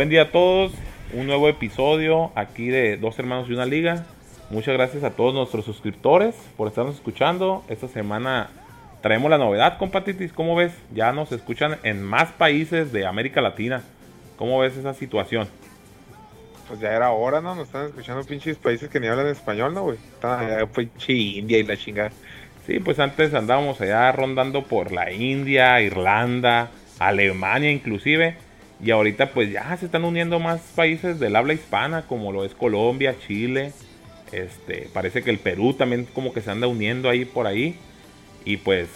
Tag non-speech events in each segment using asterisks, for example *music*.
Buen día a todos, un nuevo episodio aquí de Dos Hermanos y una Liga. Muchas gracias a todos nuestros suscriptores por estarnos escuchando. Esta semana traemos la novedad, compatitis. ¿Cómo ves? Ya nos escuchan en más países de América Latina. ¿Cómo ves esa situación? Pues ya era hora, ¿no? Nos están escuchando pinches países que ni hablan español, ¿no, güey? Allá, pinche India y la chingada. Sí, pues antes andábamos allá rondando por la India, Irlanda, Alemania inclusive. Y ahorita pues ya se están uniendo más países del habla hispana, como lo es Colombia, Chile, este, parece que el Perú también como que se anda uniendo ahí por ahí. Y pues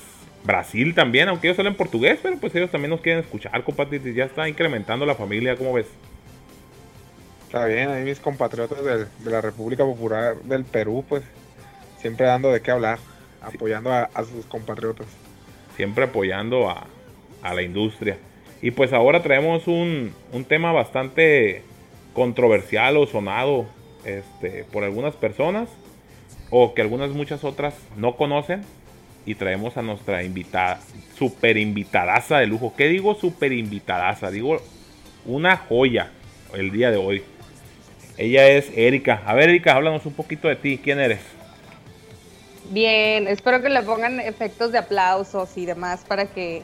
Brasil también, aunque ellos hablan portugués, pero pues ellos también nos quieren escuchar, compadre. Ya está incrementando la familia, ¿cómo ves? Está bien, ahí mis compatriotas de la República Popular del Perú, pues siempre dando de qué hablar, apoyando a, sus compatriotas. Siempre apoyando a, a, la industria. Y pues ahora traemos un, un tema bastante controversial o sonado este, por algunas personas o que algunas muchas otras no conocen y traemos a nuestra invitada, super invitadaza de lujo. ¿Qué digo super invitadaza? Digo una joya el día de hoy. Ella es Erika. A ver, Erika, háblanos un poquito de ti. ¿Quién eres? Bien, espero que le pongan efectos de aplausos y demás para que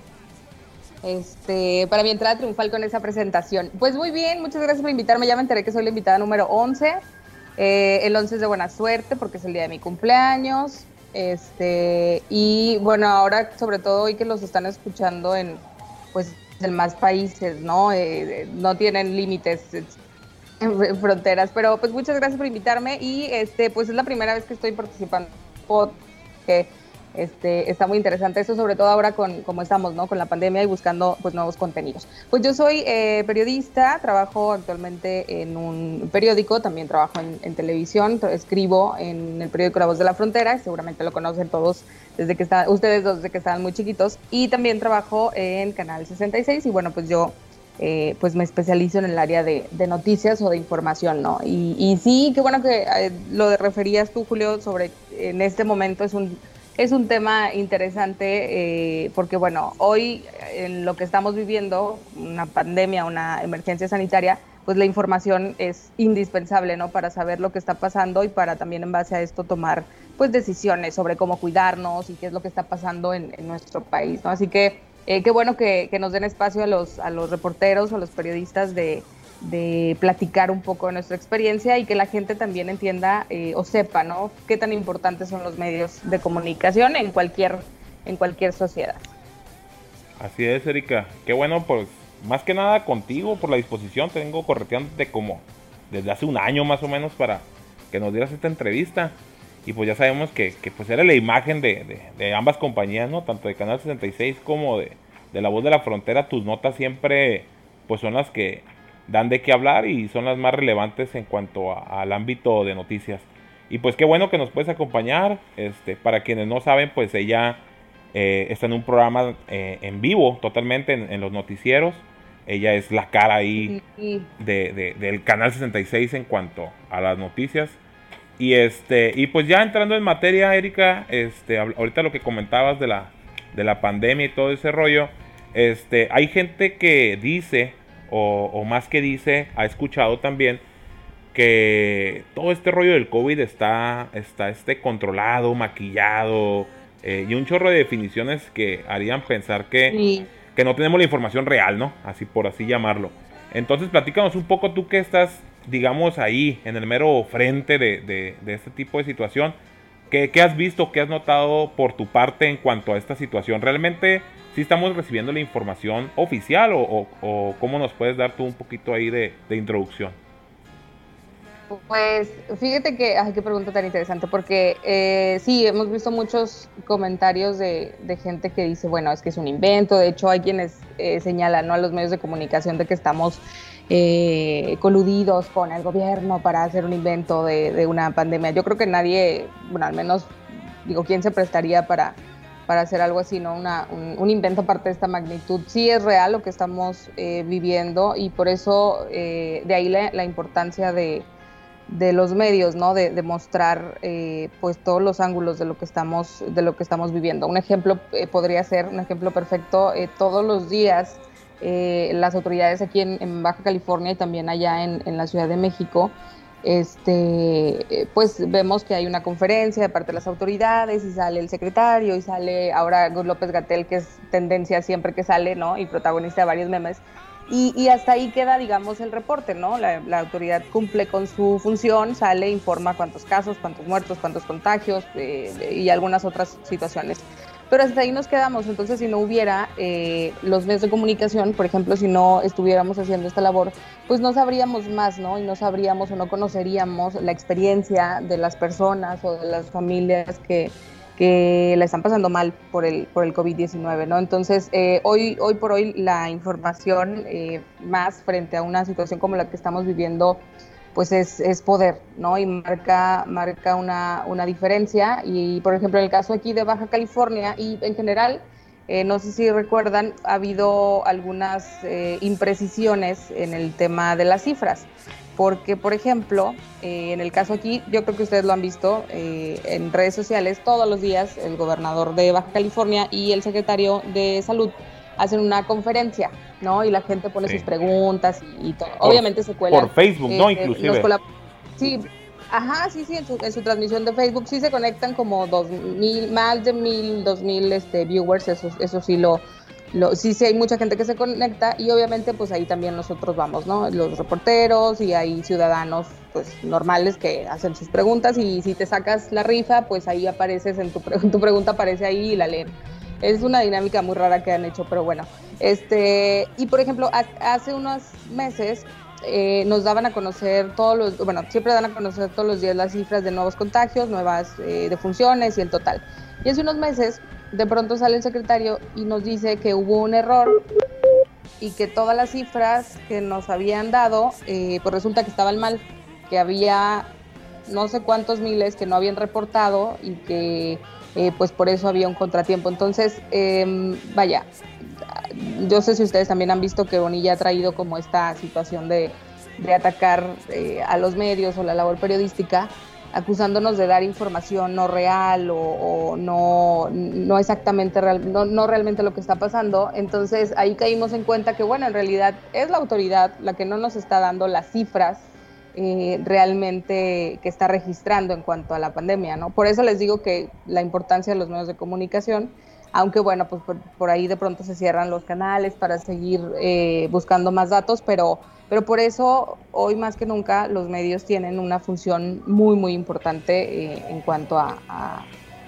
este, para mi entrada triunfal con esa presentación. Pues muy bien, muchas gracias por invitarme. Ya me enteré que soy la invitada número 11. Eh, el 11 es de buena suerte porque es el día de mi cumpleaños. Este, y bueno, ahora sobre todo hoy que los están escuchando en pues en más países, ¿no? Eh, no tienen límites en fronteras, pero pues muchas gracias por invitarme y este pues es la primera vez que estoy participando que este, está muy interesante eso, sobre todo ahora con como estamos, ¿no? Con la pandemia y buscando pues nuevos contenidos. Pues yo soy eh, periodista, trabajo actualmente en un periódico, también trabajo en, televisión, escribo en el periódico La Voz de la Frontera, seguramente lo conocen todos desde que están, ustedes desde que estaban muy chiquitos, y también trabajo en Canal 66 y bueno, pues yo eh, pues me especializo en el área de, noticias o de información, ¿no? Y, y sí, qué bueno que eh, lo referías tú, Julio, sobre en este momento es un es un tema interesante eh, porque, bueno, hoy en lo que estamos viviendo, una pandemia, una emergencia sanitaria, pues la información es indispensable, ¿no? Para saber lo que está pasando y para también en base a esto tomar, pues, decisiones sobre cómo cuidarnos y qué es lo que está pasando en, nuestro país, ¿no? Así que eh, qué bueno que, nos den espacio a los, a los reporteros a los periodistas de, de platicar un poco de nuestra experiencia y que la gente también entienda eh, o sepa, ¿no? Qué tan importantes son los medios de comunicación en cualquier, en cualquier sociedad. Así es, Erika. Qué bueno, pues, más que nada contigo por la disposición. Tengo correteándote como desde hace un año más o menos para que nos dieras esta entrevista. Y pues ya sabemos que, que pues era la imagen de, de, ambas compañías, ¿no? Tanto de Canal 66 como de, de La Voz de la Frontera. Tus notas siempre pues son las que dan de qué hablar y son las más relevantes en cuanto al ámbito de noticias. Y pues qué bueno que nos puedes acompañar. Este, para quienes no saben, pues ella eh, está en un programa eh, en vivo, totalmente en, los noticieros. Ella es la cara ahí de, del canal 66 en cuanto a las noticias. Y este, y pues ya entrando en materia, Erika, este, ahorita lo que comentabas de la, de la pandemia y todo ese rollo. Este, hay gente que dice o, más que dice, ha escuchado también que todo este rollo del COVID está, está este controlado, maquillado eh, y un chorro de definiciones que harían pensar que, que no tenemos la información real, ¿no? Así por así llamarlo. Entonces, platícanos un poco tú que estás, digamos, ahí, en el mero frente de, de, este tipo de situación. ¿Qué, ¿Qué, has visto, qué has notado por tu parte en cuanto a esta situación? ¿Realmente si estamos recibiendo la información oficial o, o, cómo nos puedes dar tú un poquito ahí de, introducción? Pues fíjate que, ay, qué pregunta tan interesante, porque eh, sí, hemos visto muchos comentarios de, gente que dice, bueno, es que es un invento, de hecho hay quienes eh, señalan ¿no? a los medios de comunicación de que estamos eh, coludidos con el gobierno para hacer un invento de, una pandemia. Yo creo que nadie, bueno, al menos digo, ¿quién se prestaría para para hacer algo así, ¿no? Una, un, invento aparte de esta magnitud. Sí es real lo que estamos eh, viviendo y por eso eh, de ahí la, importancia de, de, los medios, ¿no? De, de mostrar eh, pues todos los ángulos de lo que estamos, de lo que estamos viviendo. Un ejemplo podría ser, un ejemplo perfecto, todos los días eh, las autoridades aquí en, Baja California y también allá en, la Ciudad de México, este, pues vemos que hay una conferencia de parte de las autoridades y sale el secretario y sale ahora López Gatel, que es tendencia siempre que sale, ¿no? Y protagonista de varios memes. Y, hasta ahí queda, digamos, el reporte, ¿no? La, autoridad cumple con su función, sale, informa cuántos casos, cuántos muertos, cuántos contagios eh, y algunas otras situaciones. Pero hasta ahí nos quedamos. Entonces, si no hubiera eh, los medios de comunicación, por ejemplo, si no estuviéramos haciendo esta labor, pues no sabríamos más, ¿no? Y no sabríamos o no conoceríamos la experiencia de las personas o de las familias que, que la están pasando mal por el, por el COVID-19, ¿no? Entonces, eh, hoy, hoy por hoy la información eh, más frente a una situación como la que estamos viviendo, pues es, es poder, ¿no? Y marca, marca una, una, diferencia. Y, por ejemplo, en el caso aquí de Baja California y en general, eh, no sé si recuerdan, ha habido algunas imprecisiones en el tema de las cifras porque, por ejemplo, eh, en el caso aquí, yo creo que ustedes lo han visto eh, en redes sociales, todos los días el gobernador de Baja California y el secretario de Salud hacen una conferencia, ¿no? Y la gente pone sus preguntas y, todo. Obviamente se cuela. Por Facebook, ¿no? Eh, Inclusive. Sí, ajá, sí, sí, en su, en su, transmisión de Facebook sí se conectan como dos mil, más de mil, dos mil este, viewers, eso, eso sí lo sí, sí hay mucha gente que se conecta y obviamente pues ahí también nosotros vamos, ¿no? Los reporteros y hay ciudadanos pues normales que hacen sus preguntas y si te sacas la rifa pues ahí apareces en tu, tu pregunta aparece ahí y la leen. Es una dinámica muy rara que han hecho, pero bueno. Este, y por ejemplo, hace unos meses eh, nos daban a conocer todos los, bueno, siempre dan a conocer todos los días las cifras de nuevos contagios, nuevas eh, defunciones y el total. Y hace unos meses de pronto sale el secretario y nos dice que hubo un error y que todas las cifras que nos habían dado, eh, pues resulta que estaban mal, que había no sé cuántos miles que no habían reportado y que eh, pues por eso había un contratiempo. Entonces, em, vaya, yo sé si ustedes también han visto que Bonilla ha traído como esta situación de, de atacar eh, a los medios o la labor periodística acusándonos de dar información no real o, no, no exactamente real, no, no, realmente lo que está pasando. Entonces ahí caímos en cuenta que, bueno, en realidad es la autoridad la que no nos está dando las cifras eh, realmente que está registrando en cuanto a la pandemia, ¿no? Por eso les digo que la importancia de los medios de comunicación, aunque bueno, pues por, ahí de pronto se cierran los canales para seguir eh, buscando más datos, pero pero por eso hoy más que nunca los medios tienen una función muy, muy importante eh, en cuanto a,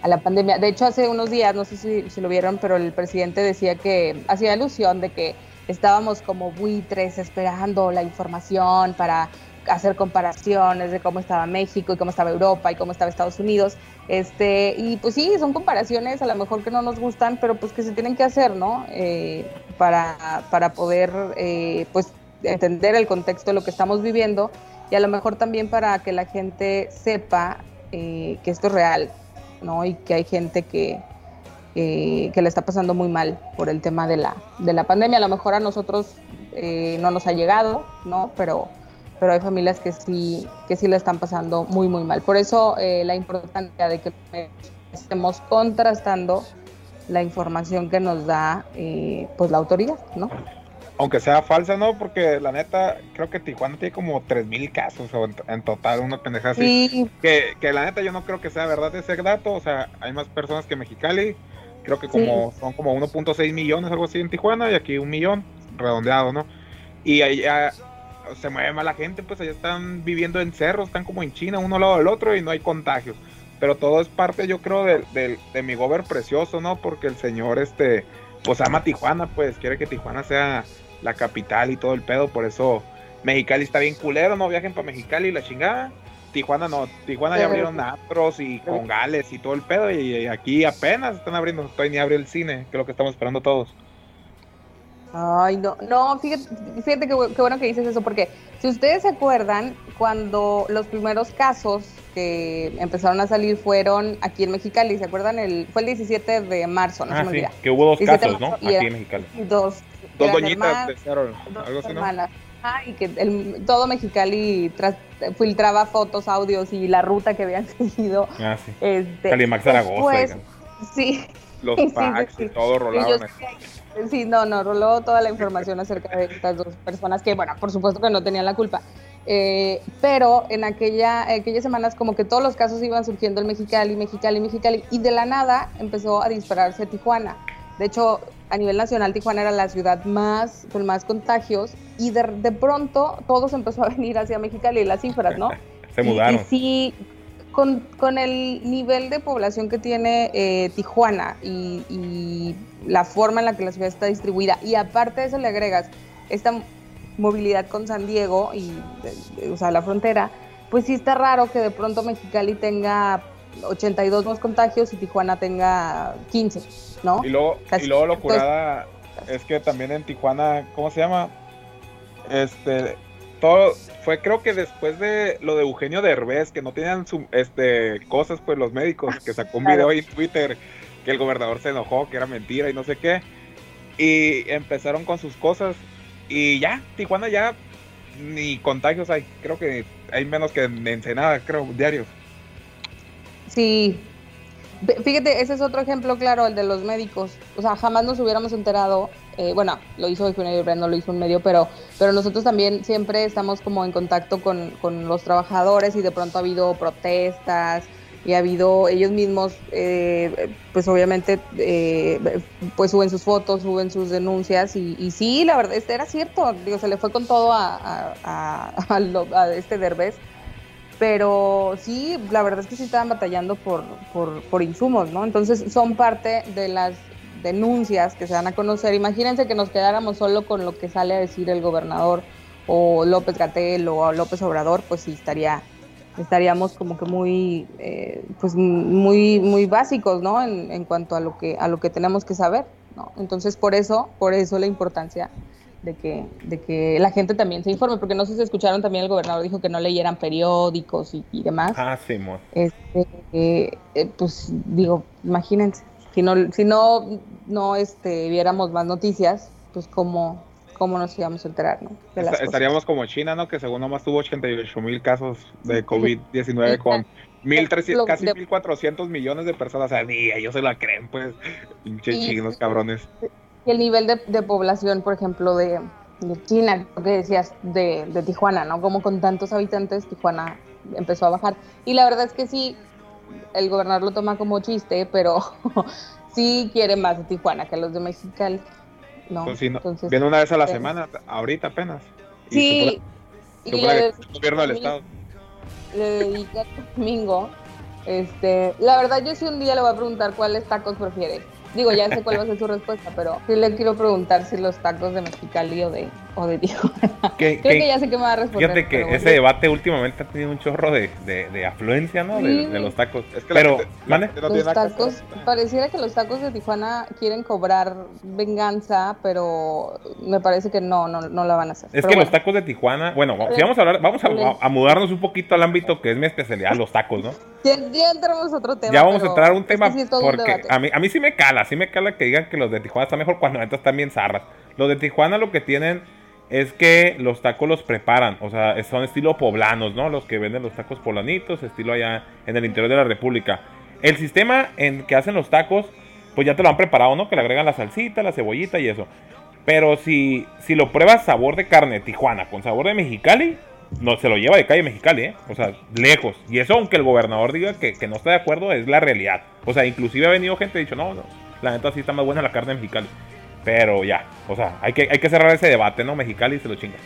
la pandemia. De hecho, hace unos días, no sé si, si, lo vieron, pero el presidente decía que hacía alusión de que estábamos como buitres esperando la información para hacer comparaciones de cómo estaba México y cómo estaba Europa y cómo estaba Estados Unidos. Este, y pues sí, son comparaciones a lo mejor que no nos gustan, pero pues que se tienen que hacer, ¿no? Eh, para, para poder eh, pues entender el contexto de lo que estamos viviendo y a lo mejor también para que la gente sepa eh, que esto es real, ¿no? Y que hay gente que, que le está pasando muy mal por el tema de la, de la pandemia. A lo mejor a nosotros eh, no nos ha llegado, ¿no? Pero, pero hay familias que sí, que sí le están pasando muy, muy mal. Por eso eh, la importancia de que estemos contrastando la información que nos da pues la autoridad, ¿no? aunque sea falsa, ¿no? Porque la neta, creo que Tijuana tiene como 3.000 casos en, total, una pendejada así. Que, que, la neta yo no creo que sea verdad ese dato, o sea, hay más personas que Mexicali, creo que como son como 1.6 millones, algo así en Tijuana, y aquí un millón, redondeado, ¿no? Y allá se mueve más la gente, pues allá están viviendo en cerros, están como en China, uno al lado del otro, y no hay contagios. Pero todo es parte, yo creo, de, de, de mi gober precioso, ¿no? Porque el señor, este, pues ama Tijuana, pues quiere que Tijuana sea la capital y todo el pedo, por eso Mexicali está bien culero, no viajen para Mexicali y la chingada. Tijuana no, Tijuana ya abrieron atros y congales y todo el pedo y, aquí apenas están abriendo, todavía ni abre el cine, que es lo que estamos esperando todos. Ay, no, no, fíjate, fíjate qué, bueno que dices eso, porque si ustedes se acuerdan, cuando los primeros casos que empezaron a salir fueron aquí en Mexicali, ¿se acuerdan? El, fue el 17 de marzo, no ah, se me olvida. que hubo dos casos, ¿no? Aquí en Mexicali. Dos, Dos doñitas de algo así, ¿no? Ah, y que el, todo Mexicali filtraba fotos, audios y la ruta que habían *laughs* seguido. Ah, sí. Este, Calimax Zaragoza. Pues, sí. Los *laughs* packs y todo rolaron. Sí, no, no, roló toda la información acerca de estas dos personas que, bueno, por supuesto que no tenían la culpa. Eh, pero en aquella, aquellas semanas como que todos los casos iban surgiendo en Mexicali, Mexicali, Mexicali, y de la nada empezó a dispararse Tijuana. De hecho, a nivel nacional Tijuana era la ciudad más con más contagios y de, de pronto todos empezó a venir hacia Mexicali, las cifras, ¿no? *laughs* Se mudaron. Y, sí, con, con, el nivel de población que tiene eh, Tijuana y, y, la forma en la que la ciudad está distribuida, y aparte de eso le agregas esta movilidad con San Diego y, o sea, la frontera, pues sí está raro que de pronto Mexicali tenga 82 nuevos contagios y Tijuana tenga 15, ¿no? Y luego, y luego lo curada es que también en Tijuana, ¿cómo se llama? Este, todo fue creo que después de lo de Eugenio Derbez, que no tenían su, este, cosas pues los médicos, que sacó un video ahí en Twitter que el gobernador se enojó, que era mentira y no sé qué, y empezaron con sus cosas y ya, Tijuana ya ni contagios hay, creo que hay menos que en Ensenada, creo, diarios. Sí, fíjate, ese es otro ejemplo claro, el de los médicos. O sea, jamás nos hubiéramos enterado, eh, bueno, lo hizo Eugenio no lo hizo un medio, pero, pero nosotros también siempre estamos como en contacto con, con los trabajadores y de pronto ha habido protestas y ha habido ellos mismos, eh, pues obviamente, eh, pues suben sus fotos, suben sus denuncias y, y, sí, la verdad, este era cierto, digo, se le fue con todo a, a, a, *laughs* a este Derbez pero sí, la verdad es que sí estaban batallando por, por, por, insumos, ¿no? Entonces son parte de las denuncias que se van a conocer. Imagínense que nos quedáramos solo con lo que sale a decir el gobernador o López Gatel o López Obrador, pues sí estaría estaríamos como que muy eh, pues muy muy básicos no en, en, cuanto a lo que a lo que tenemos que saber no entonces por eso por eso la importancia de que, de que la gente también se informe, porque no sé si escucharon también el gobernador dijo que no leyeran periódicos y, y demás. Ah, sí. Este, eh, pues digo, imagínense, si no, si no, no este, viéramos más noticias, pues cómo, cómo nos íbamos a enterar, ¿no? De las Estaríamos como China, ¿no? Que según nomás tuvo 88 mil casos de COVID-19 con 1.300, casi 1.400 millones de personas. O sea, ni ellos se la creen, pues, pinches chinos cabrones. Y el nivel de, de población, por ejemplo, de, de China, lo que decías, de, de, Tijuana, ¿no? Como con tantos habitantes, Tijuana empezó a bajar. Y la verdad es que sí, el gobernador lo toma como chiste, pero *laughs* sí quiere más de Tijuana que los de Mexicali. No, pues sí, no. Entonces, viene una vez a la semana, ahorita apenas. Y sí. Supone, y le, el gobierno del estado. Le dedica el domingo. Este, la verdad, yo sí un día le voy a preguntar cuáles tacos prefiere Digo, ya sé cuál va a ser su respuesta, pero sí le quiero preguntar si los tacos de Mexicali o de, o de Tijuana. *laughs* Creo que ya sé que me va a responder. Fíjate que ese debate últimamente ha tenido un chorro de, de, de afluencia, ¿no? Sí. De, de, los tacos. Es que pero, ¿vale? Los tacos, pareciera que los tacos de Tijuana quieren cobrar venganza, pero me parece que no, no, no la van a hacer. Es pero que bueno. los tacos de Tijuana, bueno, si vamos a hablar, vamos a, a, mudarnos un poquito al ámbito que es mi especialidad, los tacos, ¿no? *laughs* Ya, ya entramos a otro tema. Ya vamos a entrar a un tema es porque un a, mí, a mí sí me cala, sí me cala que digan que los de Tijuana están mejor cuando neta están bien zarras. Los de Tijuana lo que tienen es que los tacos los preparan, o sea, son estilo poblanos, ¿no? Los que venden los tacos poblanitos, estilo allá en el interior de la República. El sistema en que hacen los tacos, pues ya te lo han preparado, ¿no? Que le agregan la salsita, la cebollita y eso. Pero si, si lo pruebas sabor de carne Tijuana con sabor de Mexicali, no se lo lleva de calle Mexicali, ¿eh? O sea, lejos. Y eso, aunque el gobernador diga que, que no está de acuerdo, es la realidad. O sea, inclusive ha venido gente y dicho, no, no, la neta sí está más buena la carne Mexicali. Pero ya, o sea, hay que, hay que cerrar ese debate, ¿no? Mexicali se lo chinga.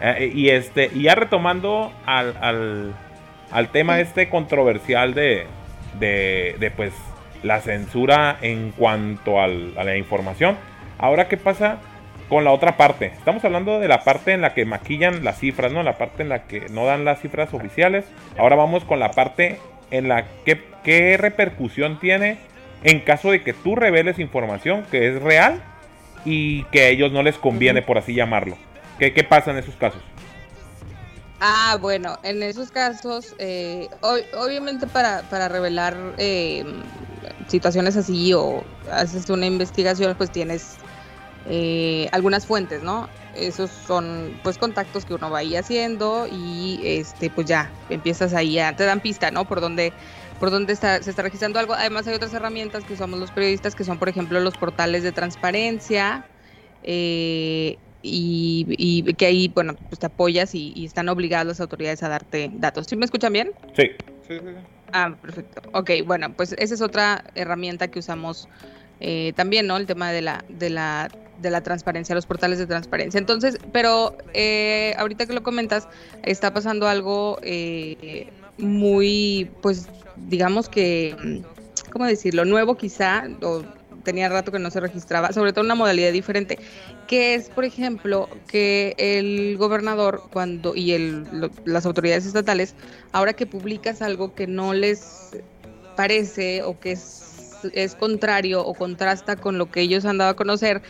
Eh, y este, y ya retomando al, al, tema este controversial de, de, de, pues la censura en cuanto a la información. Ahora, ¿qué pasa con la otra parte? Estamos hablando de la parte en la que maquillan las cifras, ¿no? La parte en la que no dan las cifras oficiales. Ahora vamos con la parte en la que qué repercusión tiene en caso de que tú reveles información que es real y que a ellos no les conviene, por así llamarlo. ¿Qué, qué pasa en esos casos? Ah, bueno, en esos casos, eh, ob obviamente para, para revelar eh, situaciones así o haces una investigación, pues tienes eh, algunas fuentes, ¿no? Esos son pues contactos que uno va ahí haciendo y este pues ya empiezas ahí, ya te dan pista, ¿no? Por dónde por dónde está, se está registrando algo. Además hay otras herramientas que usamos los periodistas que son, por ejemplo, los portales de transparencia, eh, y, que ahí, bueno, pues te apoyas y, están obligadas las autoridades a darte datos. ¿Sí me escuchan bien? Sí. sí, sí. Ah, perfecto. Ok, bueno, pues esa es otra herramienta que usamos eh, también, ¿no? El tema de la, de la, de la transparencia, los portales de transparencia. Entonces, pero eh, ahorita que lo comentas, está pasando algo eh, muy, pues, digamos que, ¿cómo decirlo? Nuevo quizá, o tenía rato que no se registraba, sobre todo una modalidad diferente, que es, por ejemplo, que el gobernador cuando y el, las autoridades estatales, ahora que publicas algo que no les parece o que es, es contrario o contrasta con lo que ellos han dado a conocer,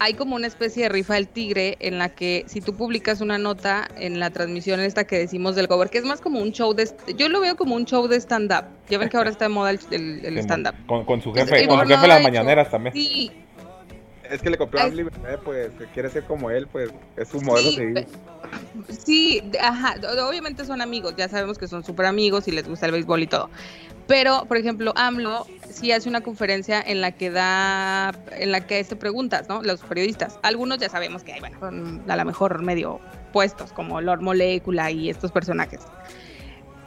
hay como una especie de rifa del tigre en la que si tú publicas una nota en la transmisión esta que decimos del cover, que es más como un show de... Yo lo veo como un show de stand-up. Ya ven que ahora está de moda el, stand-up. Con, su jefe, con su jefe las mañaneras también. Sí. Es que le copió a libertad, pues, quiere ser como él, pues, es su modelo sí, Sí, ajá, obviamente son amigos, ya sabemos que son súper amigos y les gusta el béisbol y todo. Pero, por ejemplo, AMLO sí hace una conferencia en la que da, en la que hace preguntas, ¿no? Los periodistas. Algunos ya sabemos que hay, bueno, a lo mejor medio puestos, como Lord Molecula y estos personajes.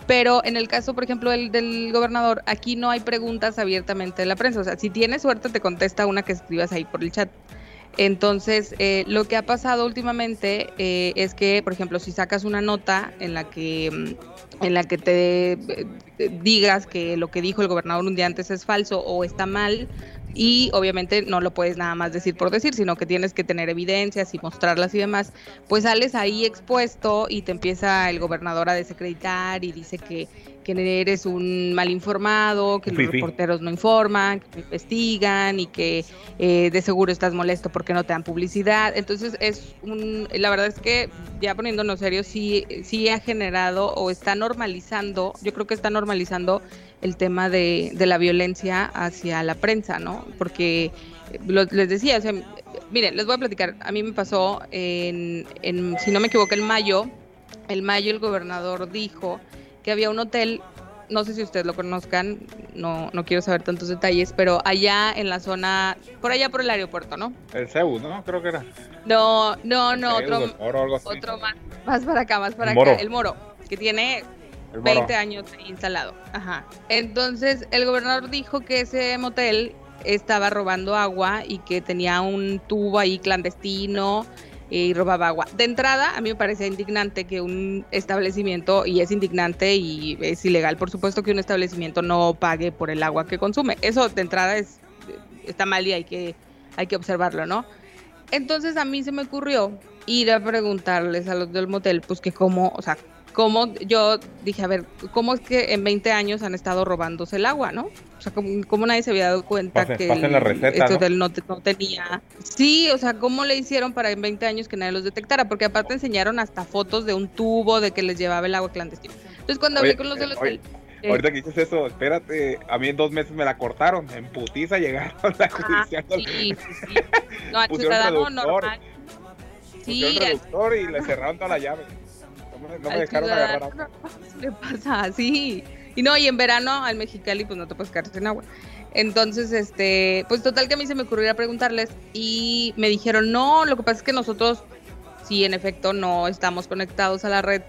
Pero en el caso, por ejemplo, del, del gobernador, aquí no hay preguntas abiertamente de la prensa. O sea, si tienes suerte, te contesta una que escribas ahí por el chat. Entonces, eh, lo que ha pasado últimamente eh, es que, por ejemplo, si sacas una nota en la que mm, en la que te eh, digas que lo que dijo el gobernador un día antes es falso o está mal, y obviamente no lo puedes nada más decir por decir, sino que tienes que tener evidencias y mostrarlas y demás, pues sales ahí expuesto y te empieza el gobernador a desacreditar y dice que, que eres un mal informado, que los reporteros no informan, que investigan y que eh, de seguro estás molesto porque no te dan publicidad. Entonces es un, la verdad es que ya poniéndonos serios, sí, sí ha generado o está normalizando, yo creo que está normalizando el tema de, de la violencia hacia la prensa, ¿no? Porque les decía, o sea, miren, les voy a platicar, a mí me pasó en, en, si no me equivoco, en mayo, el mayo el gobernador dijo que había un hotel, no sé si ustedes lo conozcan, no, no quiero saber tantos detalles, pero allá en la zona, por allá por el aeropuerto, ¿no? El CEU, ¿no? Creo que era. No, no, no, otro, otro más, más para acá, más para acá, el Moro, que tiene 20 años instalado. Ajá. Entonces, el gobernador dijo que ese motel estaba robando agua y que tenía un tubo ahí clandestino y robaba agua. De entrada, a mí me parece indignante que un establecimiento, y es indignante y es ilegal, por supuesto, que un establecimiento no pague por el agua que consume. Eso de entrada es está mal y hay que, hay que observarlo, ¿no? Entonces a mí se me ocurrió ir a preguntarles a los del motel, pues que cómo, o sea, cómo yo dije, a ver, ¿cómo es que en 20 años han estado robándose el agua, no? O sea, ¿cómo, nadie se había dado cuenta que el, la receta, ¿no? no, tenía... Sí, o sea, ¿cómo le hicieron para en 20 años que nadie los detectara? Porque aparte enseñaron hasta fotos de un tubo de que les llevaba el agua clandestina. Entonces cuando hablé con los del hotel... Eh, ahorita que dices eso, espérate, a mí en dos meses me la cortaron, en putiza llegaron a la judicial. Sí, sí, *laughs* sí. No, a ciudadano normal. Sí, reductor y le cerraron toda la llave no me dejaron agarrar agua. *laughs* Le pasa así. Y no, y en verano al Mexicali pues no te puedes quedar sin agua. Entonces, este, pues total que a mí se me ocurrió a preguntarles y me dijeron, no, lo que pasa es que nosotros sí, en efecto, no estamos conectados a la red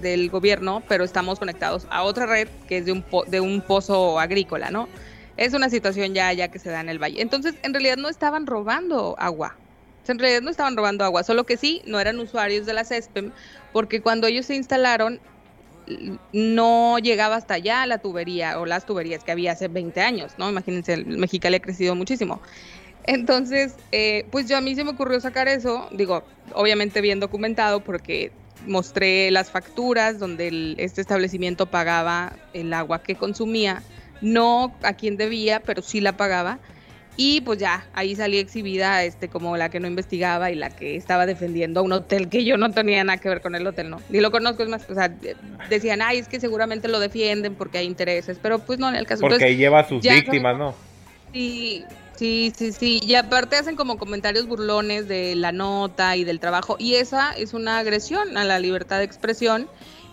del gobierno, pero estamos conectados a otra red que es de un, de un pozo agrícola, ¿no? Es una situación ya, ya que se da en el valle. Entonces, en realidad no estaban robando agua, en realidad no estaban robando agua, solo que sí, no eran usuarios de la CESPEM, porque cuando ellos se instalaron, no llegaba hasta allá la tubería o las tuberías que había hace 20 años, ¿no? Imagínense, el Mexicali ha crecido muchísimo. Entonces, eh, pues yo a mí se me ocurrió sacar eso, digo, obviamente bien documentado porque mostré las facturas donde este establecimiento pagaba el agua que consumía, no a quien debía, pero sí la pagaba y pues ya, ahí salí exhibida este, como la que no investigaba y la que estaba defendiendo a un hotel que yo no tenía nada que ver con el hotel, ¿no? Ni lo conozco, es más, o sea, decían, ay, es que seguramente lo defienden porque hay intereses, pero pues no en el caso. Porque lleva a sus víctimas, ¿no? Sí, sí, sí, sí. Y aparte hacen como comentarios burlones de la nota y del trabajo. Y esa es una agresión a la libertad de expresión.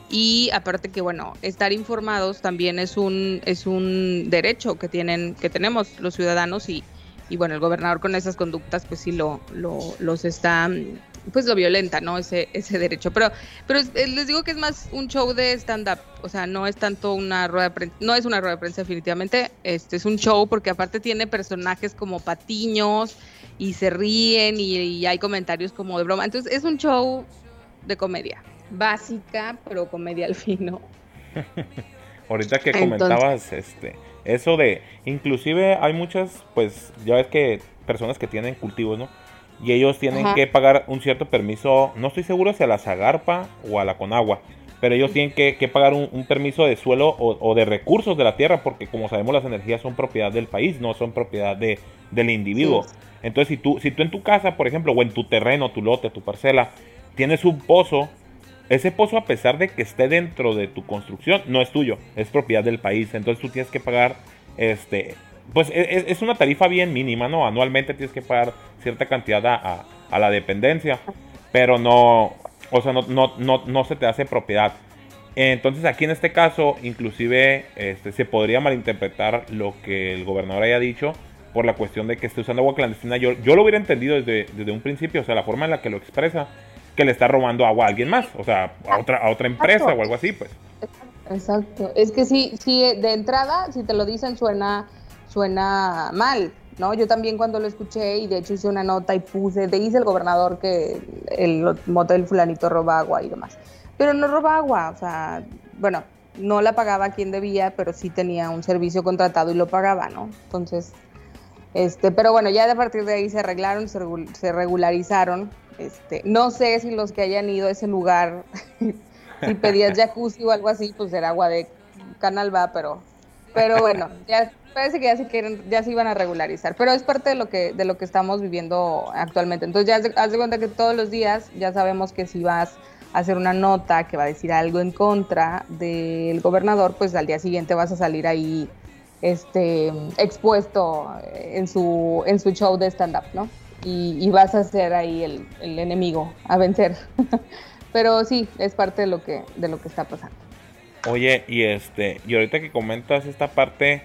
Y aparte que bueno, estar informados también es un es un derecho que tienen que tenemos los ciudadanos y y bueno, el gobernador con esas conductas pues sí lo, lo los está pues lo violenta, ¿no? Ese, ese derecho. Pero, pero eh, les digo que es más un show de stand-up, o sea, no es tanto una rueda de prensa, no es una rueda de prensa definitivamente, este es un show porque aparte tiene personajes como patiños y se ríen y, hay comentarios como de broma. Entonces es un show de comedia, básica, pero comedia al fin, ¿no? *laughs* Ahorita que comentabas este eso de inclusive hay muchas pues ya ves que personas que tienen cultivos, ¿no? y ellos tienen que pagar un cierto permiso, no estoy seguro si a la Zagarpa o a la Conagua, pero ellos tienen que, pagar un, permiso de suelo o, de recursos de la tierra, porque como sabemos las energías son propiedad del país, no son propiedad de, del individuo. Entonces si tú, si tú en tu casa, por ejemplo, o en tu terreno, tu lote, tu parcela, tienes un pozo, ese pozo a pesar de que esté dentro de tu construcción, no es tuyo, es propiedad del país. Entonces tú tienes que pagar este pues e, e, es, una tarifa bien mínima, ¿no? Anualmente tienes que pagar cierta cantidad a, la dependencia, pero no, o sea, no, se te hace propiedad. Entonces aquí en este caso, inclusive este, se podría malinterpretar lo que el gobernador haya dicho por la cuestión de que esté usando agua clandestina. Yo, yo lo hubiera entendido desde, desde un principio, o sea, la forma en la que lo expresa, que le está robando agua a alguien más, o sea, a otra, a otra empresa o algo así, pues. Exacto, es que sí, sí, de entrada, si te lo dicen, suena suena mal, ¿no? Yo también cuando lo escuché y de hecho hice una nota y puse, te dice el gobernador que el motel fulanito roba agua y demás. Pero no roba agua, o sea, bueno, no la pagaba quien debía, pero sí tenía un servicio contratado y lo pagaba, ¿no? Entonces, este, pero bueno, ya de partir de ahí se arreglaron, se, regularizaron. Este, no sé si los que hayan ido a ese lugar, *laughs* si pedías jacuzzi o algo así, pues era agua de canal va, pero, pero bueno, ya Parece que ya se quieren, ya se iban a regularizar, pero es parte de lo que de lo que estamos viviendo actualmente. Entonces ya haz de cuenta que todos los días ya sabemos que si vas a hacer una nota que va a decir algo en contra del gobernador, pues al día siguiente vas a salir ahí este expuesto en su en su show de stand up, ¿no? Y, vas a ser ahí el, el enemigo a vencer. *laughs* pero sí, es parte de lo que de lo que está pasando. Oye, y este, y ahorita que comentas esta parte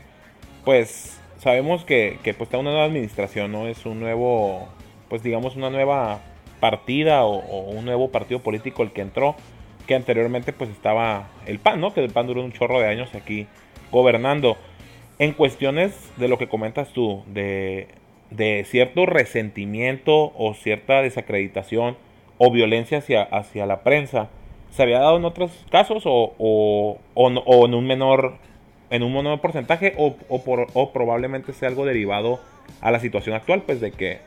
pues sabemos que, que pues está una nueva administración, ¿no? Es un nuevo, pues digamos una nueva partida o, un nuevo partido político el que entró, que anteriormente pues estaba el PAN, ¿no? Que el PAN duró un chorro de años aquí gobernando. En cuestiones de lo que comentas tú, de, de cierto resentimiento o cierta desacreditación o violencia hacia, hacia la prensa, ¿se había dado en otros casos o, o, o en un menor en un menor porcentaje o, por, o, probablemente sea algo derivado a la situación actual, pues de que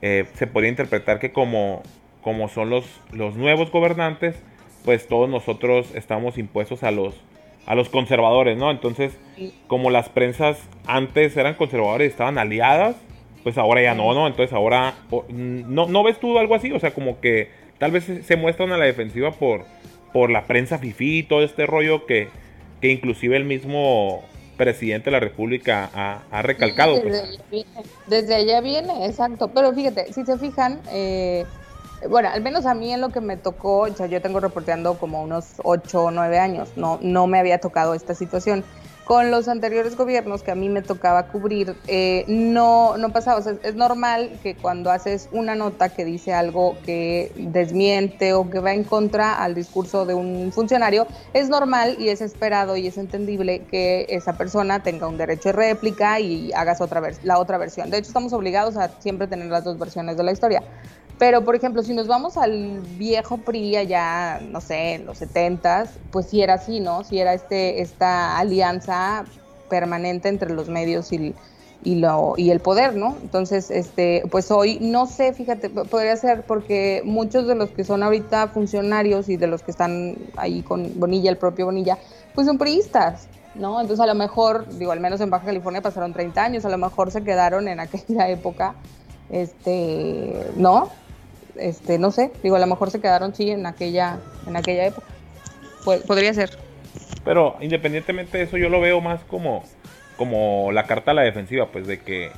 eh, se podría interpretar que como, como son los, los nuevos gobernantes, pues todos nosotros estamos impuestos a los, a los conservadores, ¿no? Entonces, como las prensas antes eran conservadores y estaban aliadas, pues ahora ya no, ¿no? Entonces ahora, ¿no, ¿no ves tú algo así? O sea, como que tal vez se muestran a la defensiva por, por la prensa fifí y todo este rollo que que inclusive el mismo presidente de la República ha, recalcado. Pues. desde, allá viene, exacto. Pero fíjate, si se fijan, eh, bueno, al menos a mí en lo que me tocó, o sea, yo tengo reporteando como unos 8 o 9 años, no, no me había tocado esta situación con los anteriores gobiernos que a mí me tocaba cubrir, eh, no, no pasaba. O sea, es normal que cuando haces una nota que dice algo que desmiente o que va en contra al discurso de un funcionario, es normal y es esperado y es entendible que esa persona tenga un derecho de réplica y hagas otra la otra versión. De hecho, estamos obligados a siempre tener las dos versiones de la historia. Pero, por ejemplo, si nos vamos al viejo PRI allá, no sé, en los 70 pues sí era así, ¿no? Sí era este, esta alianza permanente entre los medios y, y, lo, y el poder, ¿no? Entonces, este, pues hoy, no sé, fíjate, podría ser porque muchos de los que son ahorita funcionarios y de los que están ahí con Bonilla, el propio Bonilla, pues son priistas, ¿no? Entonces, a lo mejor, digo, al menos en Baja California pasaron 30 años, a lo mejor se quedaron en aquella *laughs* época, este, ¿no? Este, no sé, digo, a lo mejor se quedaron sí en aquella, en aquella época. podría ser. Pero independientemente de eso, yo lo veo más como, como la carta a la defensiva, pues de que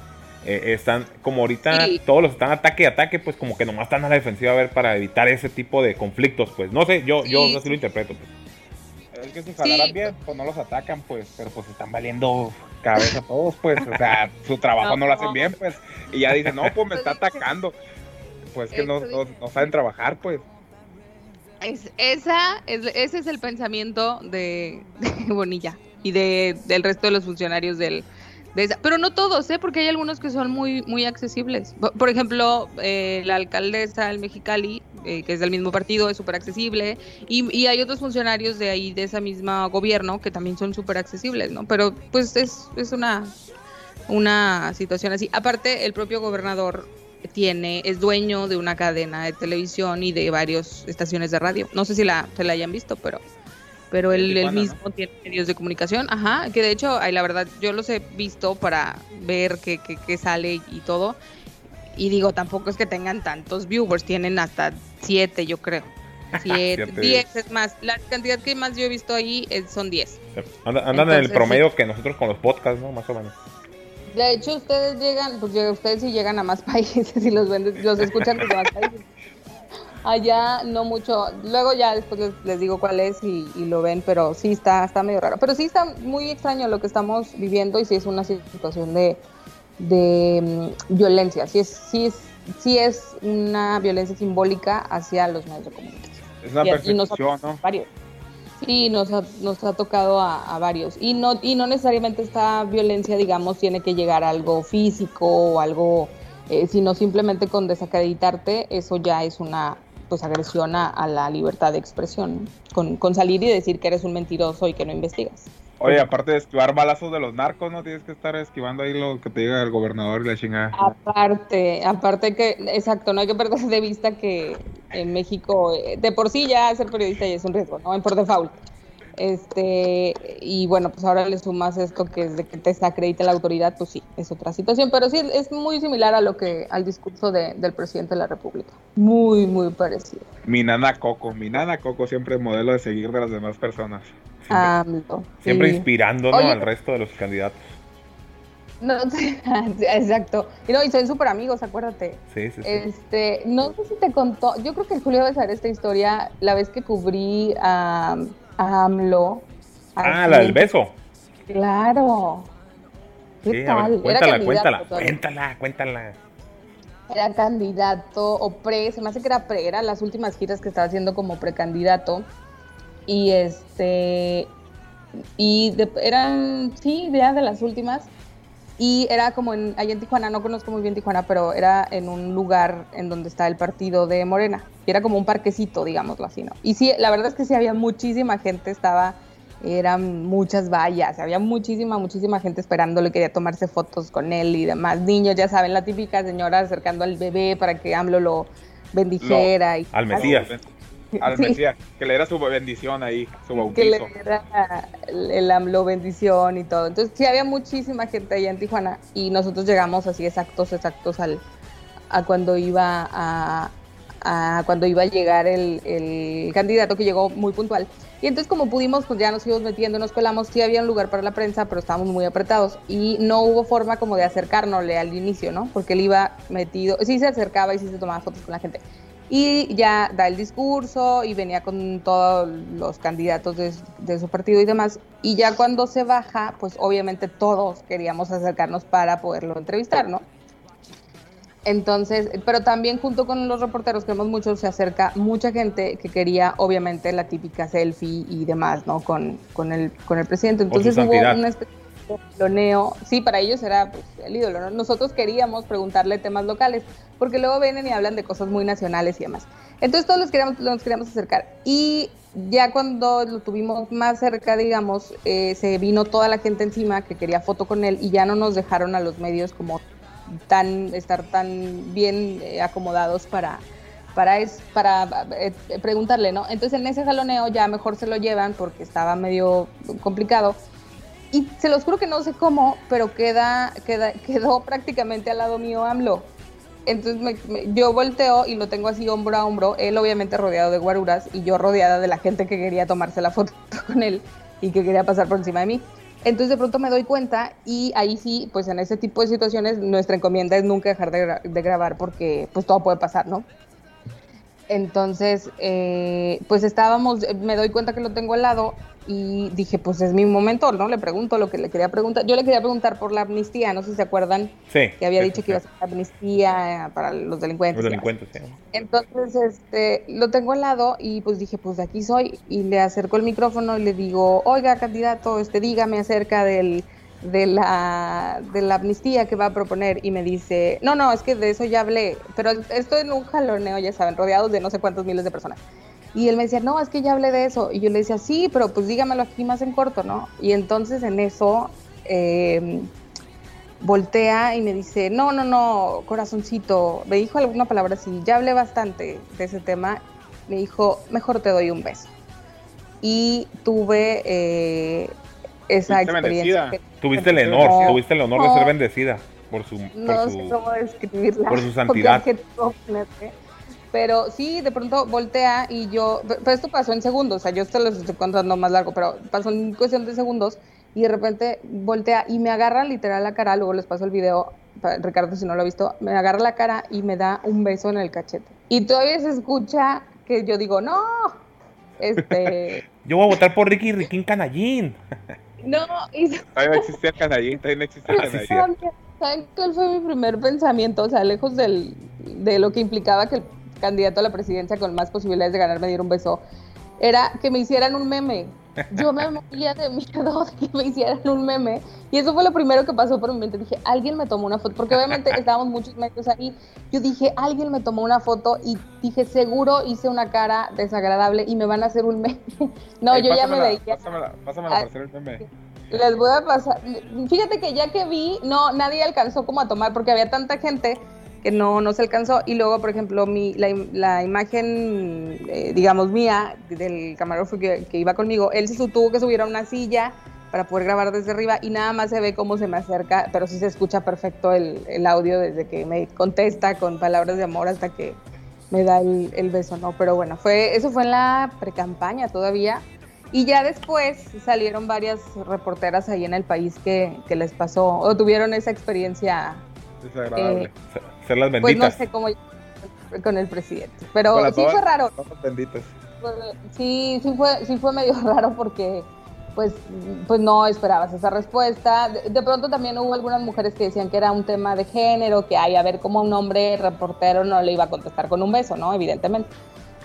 eh, están, como ahorita todos los están ataque y ataque, pues como que nomás están a la defensiva a ver para evitar ese tipo de conflictos, pues no sé, yo, yo lo interpreto. Pues. Es que si jalaran bien, pues no los atacan, pues, pero pues están valiendo cabeza a todos, pues, o sea, su trabajo no, lo hacen bien, pues, y ya dicen, no, pues me *laughs* está atacando, pues que no, no, saben trabajar, pues. Es, esa, es, ese es el pensamiento de, Bonilla y de, del resto de los funcionarios del, de esa. Pero no todos, ¿eh? porque hay algunos que son muy, muy accesibles. Por, ejemplo, eh, la alcaldesa del Mexicali, eh, que es del mismo partido, es súper accesible. Y, y, hay otros funcionarios de ahí, de ese mismo gobierno, que también son súper accesibles, ¿no? Pero pues es, es una, una situación así. Aparte, el propio gobernador tiene, es dueño de una cadena de televisión y de varias estaciones de radio. No sé si la, se la hayan visto, pero pero él, mismo tiene medios de comunicación, ajá, que de hecho, ay, la verdad, yo los he visto para ver qué, qué, sale y todo, y digo, tampoco es que tengan tantos viewers, tienen hasta siete, yo creo. *laughs* Siete, diez es más. La cantidad que más yo he visto ahí son diez. Andan, en el promedio que nosotros con los podcasts, ¿no? Más o menos. De hecho, ustedes llegan, pues ustedes sí llegan a más *laughs* países y los venden, los escuchan desde más países. Allá no mucho, luego ya después les, digo cuál es y, lo ven, pero sí está, está medio raro. Pero sí está muy extraño lo que estamos viviendo y sí es una situación de, de mm, violencia, sí es, sí, es, sí es una violencia simbólica hacia los medios de comunicación. Es una persecución, ¿no? Varios. Sí, nos ha, nos ha tocado a, varios. Y no, y no necesariamente esta violencia, digamos, tiene que llegar a algo físico o algo, eh, sino simplemente con desacreditarte, eso ya es una pues agresión a, la libertad de expresión, con, con salir y decir que eres un mentiroso y que no investigas. Oye, *laughs* aparte de esquivar balazos de los narcos, ¿no? Tienes que estar esquivando ahí lo que te diga el gobernador y la chingada. Aparte, aparte que, exacto, no hay que perder de vista que en México, eh, de por sí ya ser periodista ya es un riesgo, ¿no? Por default. Este, y bueno, pues ahora le sumas esto que es de que te desacredita la autoridad, pues sí, es otra situación, pero sí es muy similar a lo que, al discurso del presidente de la República. Muy, muy parecido. Mi nana Coco, mi nana Coco siempre modelo de seguir de las demás personas. Siempre, inspirando al resto de los candidatos. No, *laughs* exacto. Y no, y son súper amigos, acuérdate. Sí, sí, sí. Este, no sé si te contó, yo creo que Julio debe saber esta historia la vez que cubrí a, AMLO. Ah, la del beso. Claro. ¿Qué tal? cuéntala, cuéntala, cuéntala, cuéntala. Era candidato o pre, se me hace que era pre, era las últimas giras que estaba haciendo como precandidato y este y eran sí ya de las últimas y era como en allá en Tijuana no conozco muy bien Tijuana pero era en un lugar en donde está el partido de Morena y era como un parquecito digámoslo así no y sí la verdad es que sí había muchísima gente estaba eran muchas vallas, había muchísima, muchísima gente esperándole, quería tomarse fotos con él y demás. Niños, ya saben, la típica señora acercando al bebé para que AMLO lo bendijera. y, al Mesías al Mesías, que le diera su bendición ahí, su bautizo. Que le diera el AMLO bendición y todo. Entonces sí había muchísima gente allá en Tijuana y nosotros llegamos así exactos, exactos al, a cuando iba a, cuando iba a llegar el, el, candidato que llegó muy puntual. Y entonces como pudimos, pues ya nos íbamos metiendo, nos colamos, sí había un lugar para la prensa, pero estábamos muy apretados y no hubo forma como de acercárnosle al inicio, ¿no? Porque él iba metido, sí se acercaba y sí se tomaba fotos con la gente y ya da el discurso y venía con todos los candidatos de, su partido y demás. Y ya cuando se baja, pues obviamente todos queríamos acercarnos para poderlo entrevistar, ¿no? Entonces, pero también junto con los reporteros, que vemos muchos, se acerca mucha gente que quería obviamente la típica selfie y demás, ¿no? Con, con, el, con el presidente. Entonces hubo una especie Loneo, sí, para ellos era pues, el ídolo. Nosotros queríamos preguntarle temas locales, porque luego vienen y hablan de cosas muy nacionales y demás. Entonces todos los queríamos, nos queríamos acercar. Y ya cuando lo tuvimos más cerca, digamos, eh, se vino toda la gente encima que quería foto con él y ya no nos dejaron a los medios como tan estar tan bien eh, acomodados para para es, para eh, preguntarle, ¿no? Entonces en ese jaloneo ya mejor se lo llevan porque estaba medio complicado y se los juro que no sé cómo, pero queda, queda, *laughs* quedó prácticamente al lado mío AMLO. Entonces yo volteo y lo tengo así hombro a hombro, él obviamente rodeado de guaruras y yo rodeada de la gente que quería tomarse la foto *laughs* con él y que quería pasar por encima de mí. Entonces de pronto me doy cuenta y ahí sí, pues en ese tipo de situaciones nuestra encomienda es nunca dejar de, grabar porque pues todo puede pasar, ¿no? Entonces, eh, pues estábamos, me doy cuenta que lo tengo al lado y dije, pues es mi momento, ¿no? Le pregunto lo que le quería preguntar. Yo le quería preguntar por la amnistía, no sé si se acuerdan que había dicho que iba a ser amnistía para los delincuentes. Los delincuentes, sí. Entonces, este, lo tengo al lado y pues dije, pues de aquí soy y le acerco el micrófono y le digo, oiga, candidato, este, dígame acerca del, de, la, de la amnistía que va a proponer y me dice, no, no, es que de eso ya hablé, pero estoy en un jaloneo, ya saben, rodeados de no sé cuántos miles de personas. Y él me decía, no, es que ya hablé de eso. Y yo le decía, sí, pero pues dígamelo aquí más en corto, ¿no? Y entonces en eso em, voltea y me dice, no, no, no, corazoncito. Me dijo alguna palabra así, ya hablé bastante de ese tema. Me dijo, mejor te doy un beso. Y tuve eh, esa experiencia. Tuviste el honor, tuviste el honor de ser bendecida por su, no sé cómo describirla, por su santidad. Pero sí, de pronto voltea y yo, pero esto pasó en segundos, o sea, yo te lo estoy contando más largo, pero pasó en cuestión de segundos y de repente voltea y me agarra literal la cara, luego les paso el video, Ricardo si no lo ha visto, me agarra la cara y me da un beso en el cachete. Y todavía se escucha que yo digo, no, este... *laughs* yo voy a votar por Ricky Riquín Canallín. *laughs* no, y... *laughs* Todavía no existía Canallín, todavía no existía Canallín. ¿Saben cuál fue mi primer pensamiento? O sea, lejos del, de lo que implicaba que el candidato a la presidencia con más posibilidades de ganar me diera un beso, era que me hicieran un meme. Yo me moría de miedo *laughs* de que me hicieran un meme. Y eso fue lo primero que pasó por mi mente. Dije, alguien me tomó una foto, porque obviamente *laughs* estábamos muchos medios ahí. Yo dije, alguien me tomó una foto y dije, seguro hice una cara desagradable y me van a hacer un meme. *laughs* No, yo ya me veía. Pásamela, pásamela para hacer el meme. Les voy a pasar. Fíjate que ya que vi, no, nadie alcanzó como a tomar, porque había tanta gente que no, no se alcanzó. Y luego, por ejemplo, mi, la, la imagen, eh, digamos, mía, del camarógrafo que, iba conmigo, él se tuvo que subir a una silla para poder grabar desde arriba y nada más se ve cómo se me acerca, pero sí se escucha perfecto el, el audio desde que me contesta con palabras de amor hasta que me da el, el beso, ¿no? Pero bueno, fue, eso fue en la precampaña todavía. Y ya después salieron varias reporteras ahí en el país que, que les pasó o tuvieron esa experiencia desagradable. Eh, ser las benditas. Pues no sé cómo con el presidente. Pero sí fue raro. benditas. Sí, sí fue, sí fue medio *laughs* raro porque pues, pues no esperabas esa respuesta. De, pronto también hubo algunas mujeres que decían que era un tema de género, que hay a ver cómo un hombre reportero no le iba a contestar con un beso, ¿no? Evidentemente.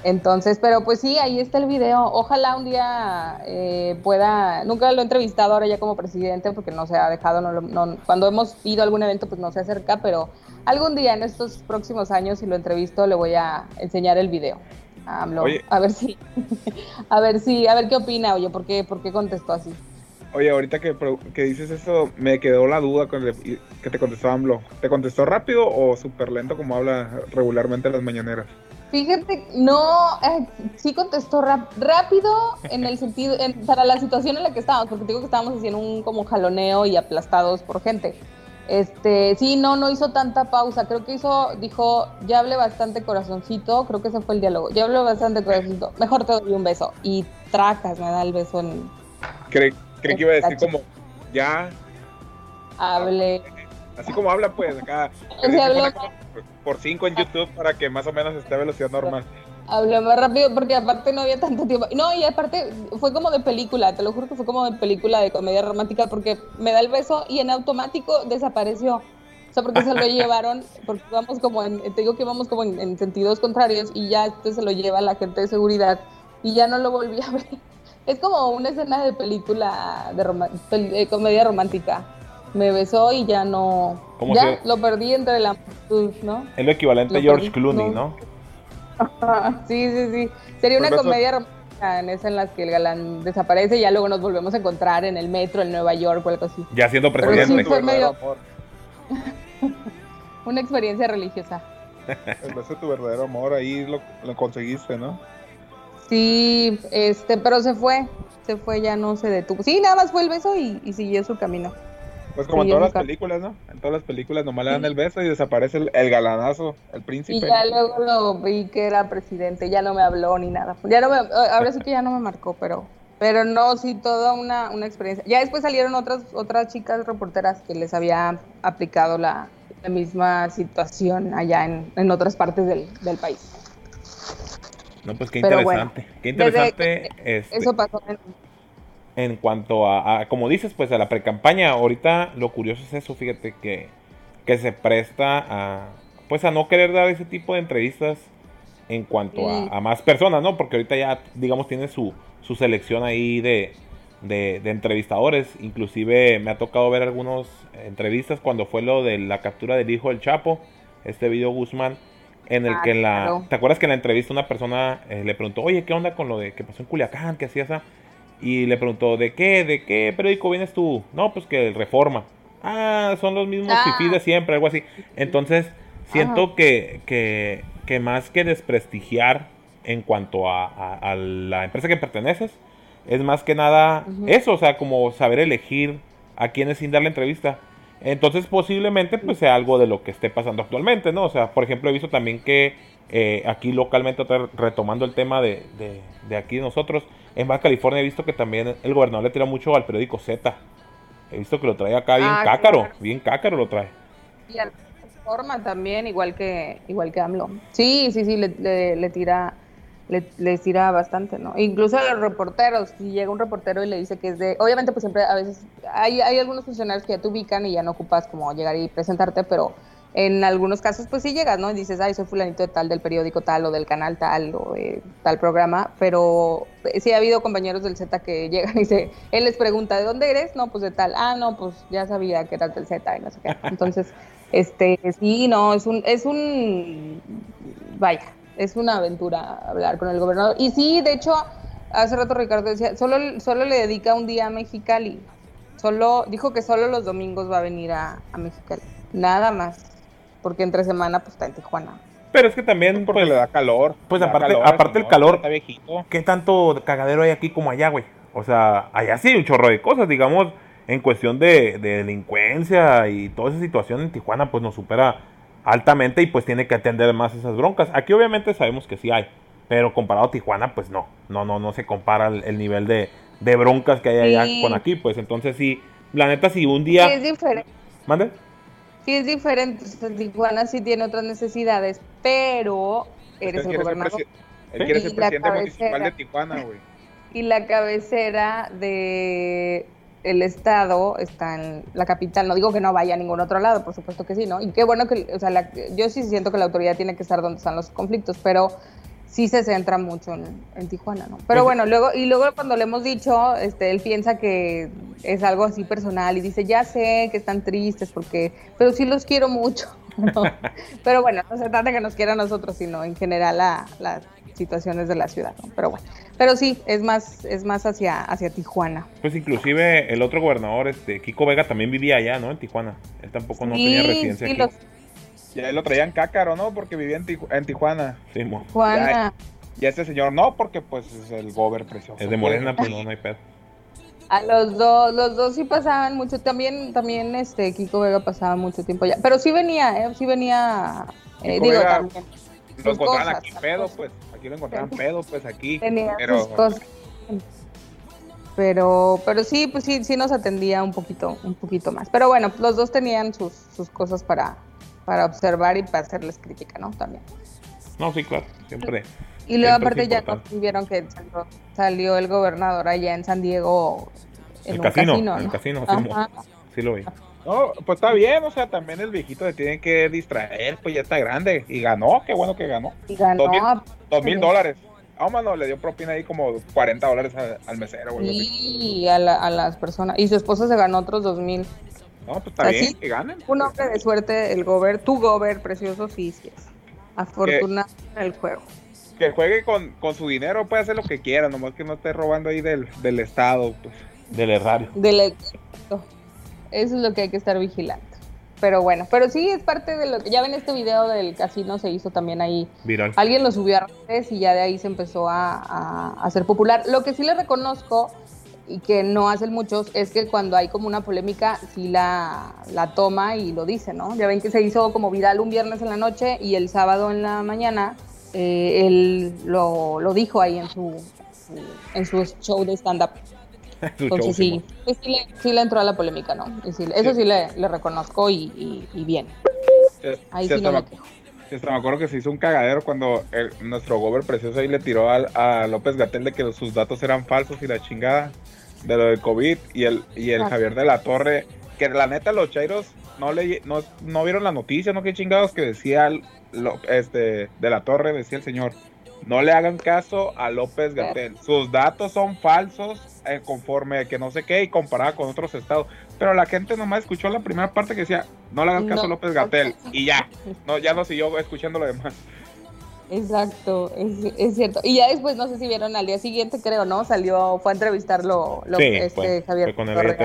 Entonces, pero pues sí, ahí está el video. Ojalá un día eh, pueda, nunca lo he entrevistado ahora ya como presidente porque no se ha dejado, no, cuando hemos ido a algún evento pues no se acerca, pero algún día en estos próximos años si lo entrevisto le voy a enseñar el video. A, a ver si, *laughs* a ver si, a ver qué opina, oye, ¿por qué, por qué contestó así? Oye, ahorita que, que dices eso, me quedó la duda con que te contestó AMLO. ¿Te contestó rápido o súper lento como habla regularmente en las mañaneras? Fíjate, no, eh, sí contestó rápido en el *laughs* sentido, para la situación en la que estábamos, porque digo que estábamos haciendo un como jaloneo y aplastados por gente. Este, sí, no, no hizo tanta pausa. Creo que hizo, dijo, ya hablé bastante corazoncito. Creo que ese fue el diálogo. Ya hablé bastante corazoncito. Mejor te doy un beso. Y tracas, me da el beso en. Creí, que iba a decir como, ya. Hablé. Así como habla, pues, acá. *laughs* por 5 en YouTube para que más o menos esté a velocidad normal. Hablé más rápido porque aparte no había tanto tiempo. No, y aparte fue como de película, te lo juro que fue como de película de comedia romántica porque me da el beso y en automático desapareció. O sea, porque se lo *laughs* llevaron, porque vamos como en, te digo que íbamos como en, sentidos contrarios y ya este se lo lleva la gente de seguridad y ya no lo volví a ver. *laughs* Es como una escena de película de, de comedia romántica me besó y ya no. Ya lo perdí entre la ¿no? Es lo equivalente a George Clooney, ¿no? *laughs* sí, sí, sí. Sería una comedia romántica en esa en la que el galán desaparece y ya luego nos volvemos a encontrar en el metro en Nueva York o algo así. Ya siendo presidente. fue medio... *laughs* una experiencia religiosa. El beso de tu verdadero amor, ahí lo, lo conseguiste, ¿no? Sí, este, pero se fue, se fue, ya no se detuvo. Sí, nada más fue el beso y, y siguió su camino. Pues como en todas las películas, ¿no? En todas las películas nomás le dan el beso y desaparece el, galanazo, el príncipe. Y ya luego lo vi que era presidente, ya no me habló ni nada. Ya no me, ahora sí que ya no me marcó, pero pero no, sí, toda una, una experiencia. Ya después salieron otras otras chicas reporteras que les había aplicado la, misma situación allá en, en otras partes del, del, país. No, pues qué interesante. qué interesante. Este... Eso pasó en, en cuanto a, como dices, pues a la precampaña, ahorita lo curioso es eso, fíjate que, que se presta a, pues a no querer dar ese tipo de entrevistas en cuanto a, más personas, ¿no? Porque ahorita ya, digamos, tiene su, su selección ahí de, de, entrevistadores. Inclusive me ha tocado ver algunas entrevistas cuando fue lo de la captura del hijo del Chapo, este video Guzmán, en el ah, que la... ¿Te acuerdas que en la entrevista una persona eh, le preguntó, oye, ¿qué onda con lo de que pasó en Culiacán? ¿Qué hacías? Y le preguntó, ¿de qué? ¿De qué periódico vienes tú? No, pues que Reforma. Ah, son los mismos ah. de siempre, algo así. Entonces, siento que, que, que, más que desprestigiar en cuanto a, la empresa que perteneces, es más que nada eso, o sea, como saber elegir a quiénes sin dar la entrevista. Entonces, posiblemente, pues sea algo de lo que esté pasando actualmente, ¿no? O sea, por ejemplo, he visto también que eh, aquí localmente, retomando el tema de, de, aquí nosotros, en Baja California he visto que también el gobernador le tira mucho al periódico Z. He visto que lo trae acá bien ah, cácaro, bien cácaro lo trae. Y a la forma también, igual que igual que AMLO. Sí, sí, sí, le, le, tira le, tira bastante, ¿no? Incluso a los reporteros, si llega un reportero y le dice que es de, obviamente pues siempre a veces hay, hay algunos funcionarios que ya te ubican y ya no ocupas como llegar y presentarte, pero en algunos casos, pues sí llegas, ¿no? Y dices, ay, soy fulanito de tal, del periódico tal, o del canal tal, o de tal programa, pero eh, sí ha habido compañeros del Z que llegan y se, él les pregunta, ¿de dónde eres? No, pues de tal, ah, no, pues ya sabía que eras del Z y no sé qué. Entonces, *laughs* este, sí, no, es un, es un, vaya, es una aventura hablar con el gobernador. Y sí, de hecho, hace rato Ricardo decía, solo, solo le dedica un día a Mexicali, solo, dijo que solo los domingos va a venir a, a Mexicali, nada más porque entre semana pues está en Tijuana. Pero es que también porque pues, le da calor. Pues aparte, aparte el calor, ¿qué tanto cagadero hay aquí como allá, güey? O sea, allá sí hay un chorro de cosas, digamos, en cuestión de, delincuencia y toda esa situación en Tijuana, pues nos supera altamente y pues tiene que atender más esas broncas. Aquí obviamente sabemos que sí hay, pero comparado a Tijuana, pues no, no, no, no se compara el, nivel de, broncas que hay allá con aquí, pues entonces sí, la neta si un día... es diferente. ¿Mande? Sí es diferente. Tijuana sí tiene otras necesidades, pero eres el gobernador. Él quiere ser presidente municipal de Tijuana, güey. *laughs* Y la cabecera de el estado está en la capital. No digo que no vaya a ningún otro lado, por supuesto que sí, ¿no? Y qué bueno que, o sea, yo sí siento que la autoridad tiene que estar donde están los conflictos, pero sí se centra mucho en, Tijuana, ¿no? Pero bueno, luego, y luego cuando le hemos dicho, este, él piensa que es algo así personal y dice, ya sé que están tristes porque, pero sí los quiero mucho, *laughs* ¿no? pero bueno, no se trata de que nos quiera a nosotros, sino en general las situaciones de la ciudad, ¿no? Pero bueno, pero sí, es más, es más hacia, hacia Tijuana. Pues inclusive el otro gobernador, este, Kiko Vega, también vivía allá, ¿no? En Tijuana. Él tampoco no tenía residencia sí, aquí. Ya lo traían cácaro, ¿no? Porque vivía en, Tijuana. Sí, Juana. Y este señor no, porque pues es el gober precioso. Es de Morena, pues no, no hay pedo. A los dos, los dos sí pasaban mucho, también, también este Kiko Vega pasaba mucho tiempo allá, pero sí venía, eh, sí venía, eh, digo también. Lo encontraban aquí pedo, pues, aquí lo encontraban pedo, pues aquí. Tenía pero... sus cosas. Pero, pero sí, pues sí, sí nos atendía un poquito, un poquito más. Pero bueno, los dos tenían sus, sus cosas para, para observar y para hacerles crítica, ¿no? También. No, sí, claro, siempre. Y luego aparte ya vieron que salió el gobernador allá en San Diego en el un casino, casino el casino, sí, lo vi. No, pues está bien, o sea, también el viejito le tiene que distraer, pues ya está grande. Y ganó, qué bueno que ganó. Y ganó. Dos mil, dólares. Ah, mano, le dio propina ahí como 40 dólares al, mesero. Y a, a, las personas. Y su esposa se ganó otros dos mil. No, pues está bien, que ganen. Un hombre de suerte, el Gober, tu Gober, precioso, sí, sí es. Afortunado en el juego. Que juegue con, su dinero, puede hacer lo que quiera, nomás que no esté robando ahí del, del Estado, pues. Del errario. Del Eso es lo que hay que estar vigilando. Pero bueno, pero sí es parte de lo que ya ven este video del casino se hizo también ahí. Viral. Alguien lo subió a redes y ya de ahí se empezó a, a hacer popular. Lo que sí le reconozco y que no hacen muchos, es que cuando hay como una polémica, sí la, la toma y lo dice, ¿no? Ya ven que se hizo como viral un viernes en la noche y el sábado en la mañana eh, él lo, lo, dijo ahí en su, en su show de stand-up. *laughs* Entonces sí, sí, le, sí, le, entró a la polémica, ¿no? eso sí le, le reconozco y, y, bien. Ahí sí, no me, me acuerdo que se hizo un cagadero cuando nuestro gober precioso ahí le tiró a, a López Gatel de que sus datos eran falsos y la chingada. De lo del COVID y el, y el Javier de la Torre, que la neta los chairos no le no, no vieron la noticia, no qué chingados que decía lo, este de la Torre, decía el señor, no le hagan caso a López Gatel. Sus datos son falsos eh, conforme que no sé qué y comparado con otros estados. Pero la gente nomás escuchó la primera parte que decía, no le hagan caso a López Gatel. Y ya, no, ya no siguió escuchando lo demás. Exacto, es, cierto. Y ya después, no sé si vieron al día siguiente, creo, ¿no? Salió, fue a entrevistarlo lo, este, Javier. con el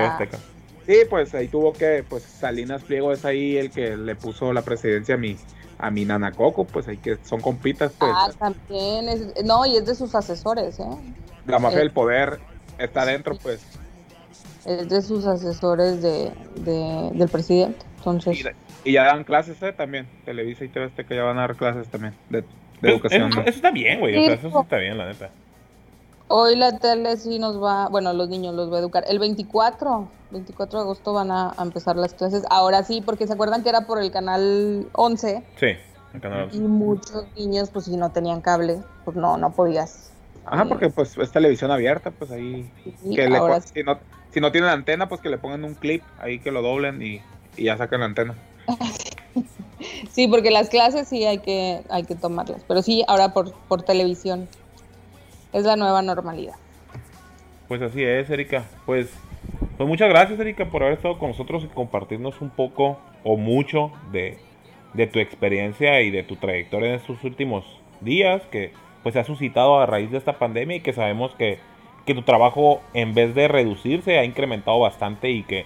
Sí, pues ahí tuvo que, pues Salinas Pliego es ahí el que le puso la presidencia a mi, a mi nana Coco, pues ahí que son compitas, pues. Ah, también, no, y es de sus asesores, ¿eh? La mafia del poder está dentro, pues. Es de sus asesores de, del presidente, entonces. Y, ya dan clases, ¿eh? También, Televisa y TV que ya van a dar clases también de, educación. Eso, está bien, güey, o sea, eso está bien, la neta. Hoy la tele sí nos va, bueno, los niños los va a educar. El 24, 24 de agosto van a, empezar las clases. Ahora sí, porque se acuerdan que era por el canal 11. Sí, el canal 11. Y muchos niños, pues si no tenían cable, pues no, no podías. Ajá, porque pues es televisión abierta, pues ahí. que le si, no, si no tienen antena, pues que le pongan un clip ahí que lo doblen y, y ya sacan la antena. *laughs* *laughs* sí, porque las clases sí hay que, hay que tomarlas. Pero sí, ahora por, por televisión es la nueva normalidad. Pues así es, Erika. Pues, pues muchas gracias, Erika, por haber estado con nosotros y compartirnos un poco o mucho de, tu experiencia y de tu trayectoria en estos últimos días que pues se ha suscitado a raíz de esta pandemia y que sabemos que, que tu trabajo en vez de reducirse ha incrementado bastante y que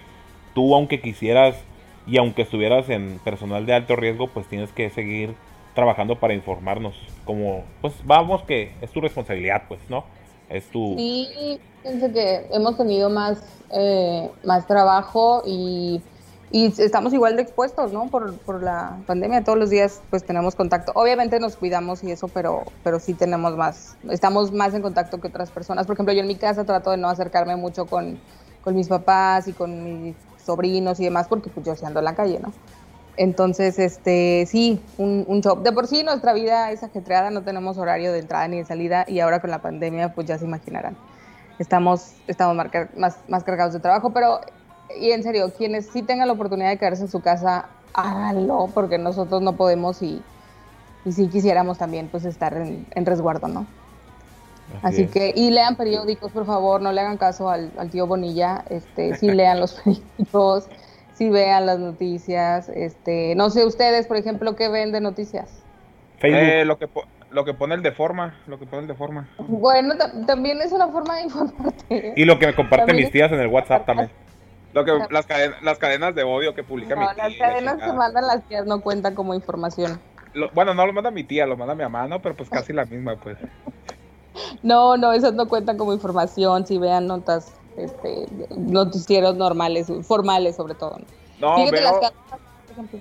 tú aunque quisieras y aunque estuvieras en personal de alto riesgo pues tienes que seguir trabajando para informarnos. Como, pues vamos que es tu responsabilidad, pues, ¿no? Es tu... Sí, pienso que hemos tenido más, eh, más trabajo y, y, estamos igual de expuestos, ¿no? Por, por, la pandemia, todos los días pues tenemos contacto. Obviamente nos cuidamos y eso, pero, pero sí tenemos más, estamos más en contacto que otras personas. Por ejemplo, yo en mi casa trato de no acercarme mucho con, con mis papás y con mis sobrinos y demás, porque pues yo sí ando en la calle, ¿no? Entonces, este, sí, un, un show. De por sí nuestra vida es ajetreada, no tenemos horario de entrada ni de salida y ahora con la pandemia, pues ya se imaginarán. Estamos, estamos más, más cargados de trabajo, pero, y en serio, quienes sí tengan la oportunidad de quedarse en su casa, háganlo, porque nosotros no podemos y, y si quisiéramos también, pues estar en, resguardo, ¿no? Así, que, y lean periódicos, por favor, no le hagan caso al, al tío Bonilla, este, sí lean los *laughs* periódicos si vean las noticias. Este, no sé ustedes, por ejemplo, qué ven de noticias. Eh, lo que lo que pone el de forma, lo que pone el de forma. Bueno, también es una forma de informarte. Y lo que me comparten mis tías en el WhatsApp también. Lo que las, cadenas, las cadenas de odio que publica mi tía. Las cadenas que mandan las tías no cuentan como información. bueno, no lo manda mi tía, lo manda mi mamá, ¿no? Pero pues casi la misma, pues. No, no, esas no cuentan como información. Si vean notas este, noticieros normales, formales sobre todo. No,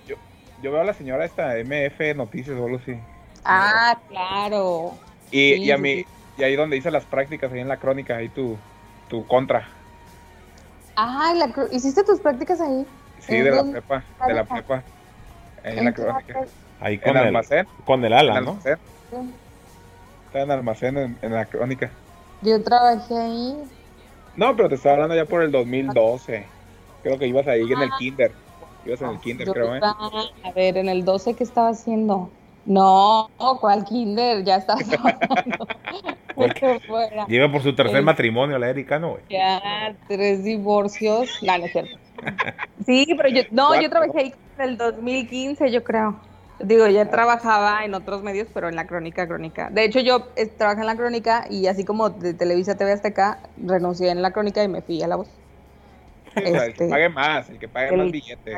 yo, veo a la señora esta MF Noticias o algo así. Ah, claro. Y, y a mí, y ahí donde hice las prácticas, ahí en la crónica, ahí tu, tu contra. Ah, ¿hiciste tus prácticas ahí? Sí, de la prepa, de la prepa. Ahí en la crónica. Ahí con el, almacén. Con el ala, ¿no? Está en almacén en, en la crónica. Yo trabajé ahí no, pero te estaba hablando ya por el 2012. Creo que ibas ahí en el kinder. Ibas en el kinder, creo, ¿eh? A ver, en el 12, ¿qué estaba haciendo? No, ¿cuál kinder? Ya estaba *laughs* trabajando. *laughs* Lleva por su tercer matrimonio la Erika, ¿no? Ya, tres divorcios. No, no es cierto. *laughs* Sí, pero yo, no, yo trabajé ahí en el 2015, yo creo. Digo, ya trabajaba en otros medios, pero en la crónica, crónica. De hecho, yo eh, trabajé en la crónica y así como de Televisa TV Azteca, renuncié en la crónica y me fui a la voz. el que este, pague más, el que pague más billetes.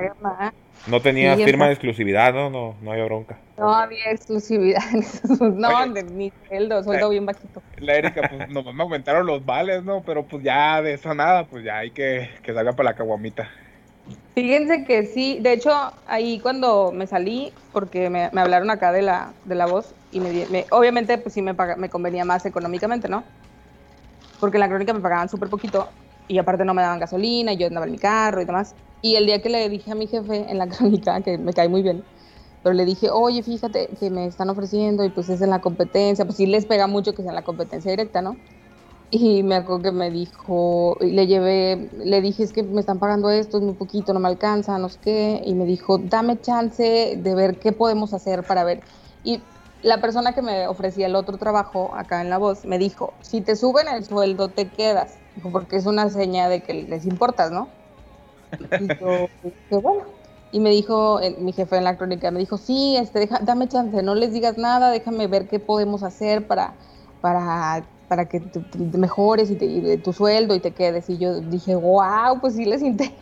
No tenía firma de exclusividad, ¿no? No, no había bronca. No había exclusividad. no, ni sueldo, sueldo bien bajito. La Erika, pues nomás me aumentaron los vales, ¿no? Pero pues ya de eso nada, pues ya hay que, que salga para la caguamita. Fíjense que sí, de hecho, ahí cuando me salí, porque me, hablaron acá de la, de la voz, y me, obviamente pues sí me, me convenía más económicamente, ¿no? Porque en la crónica me pagaban súper poquito, y aparte no me daban gasolina, y yo andaba en mi carro y demás. Y el día que le dije a mi jefe en la *laughs* crónica, que me cae muy bien, pero le dije, oye, fíjate que me están ofreciendo y pues es en la competencia, pues sí les pega mucho que sea en la competencia directa, ¿no? Y me acuerdo que me dijo, le llevé, le dije, es que me están pagando esto, es muy poquito, no me alcanza, no sé qué. Y me dijo, dame chance de ver qué podemos hacer para ver. Y la persona que me ofrecía el otro trabajo acá en La Voz me dijo, si te suben el sueldo, te quedas. porque es una seña de que les importas, ¿no? Y yo, *laughs* bueno. Y me dijo, mi jefe en la crónica, me dijo, sí, este, deja, dame chance, no les digas nada, déjame ver qué podemos hacer para, para, para que te, mejores y, te, tu sueldo y te quedes. Y yo dije, wow, pues sí les *laughs* interesa.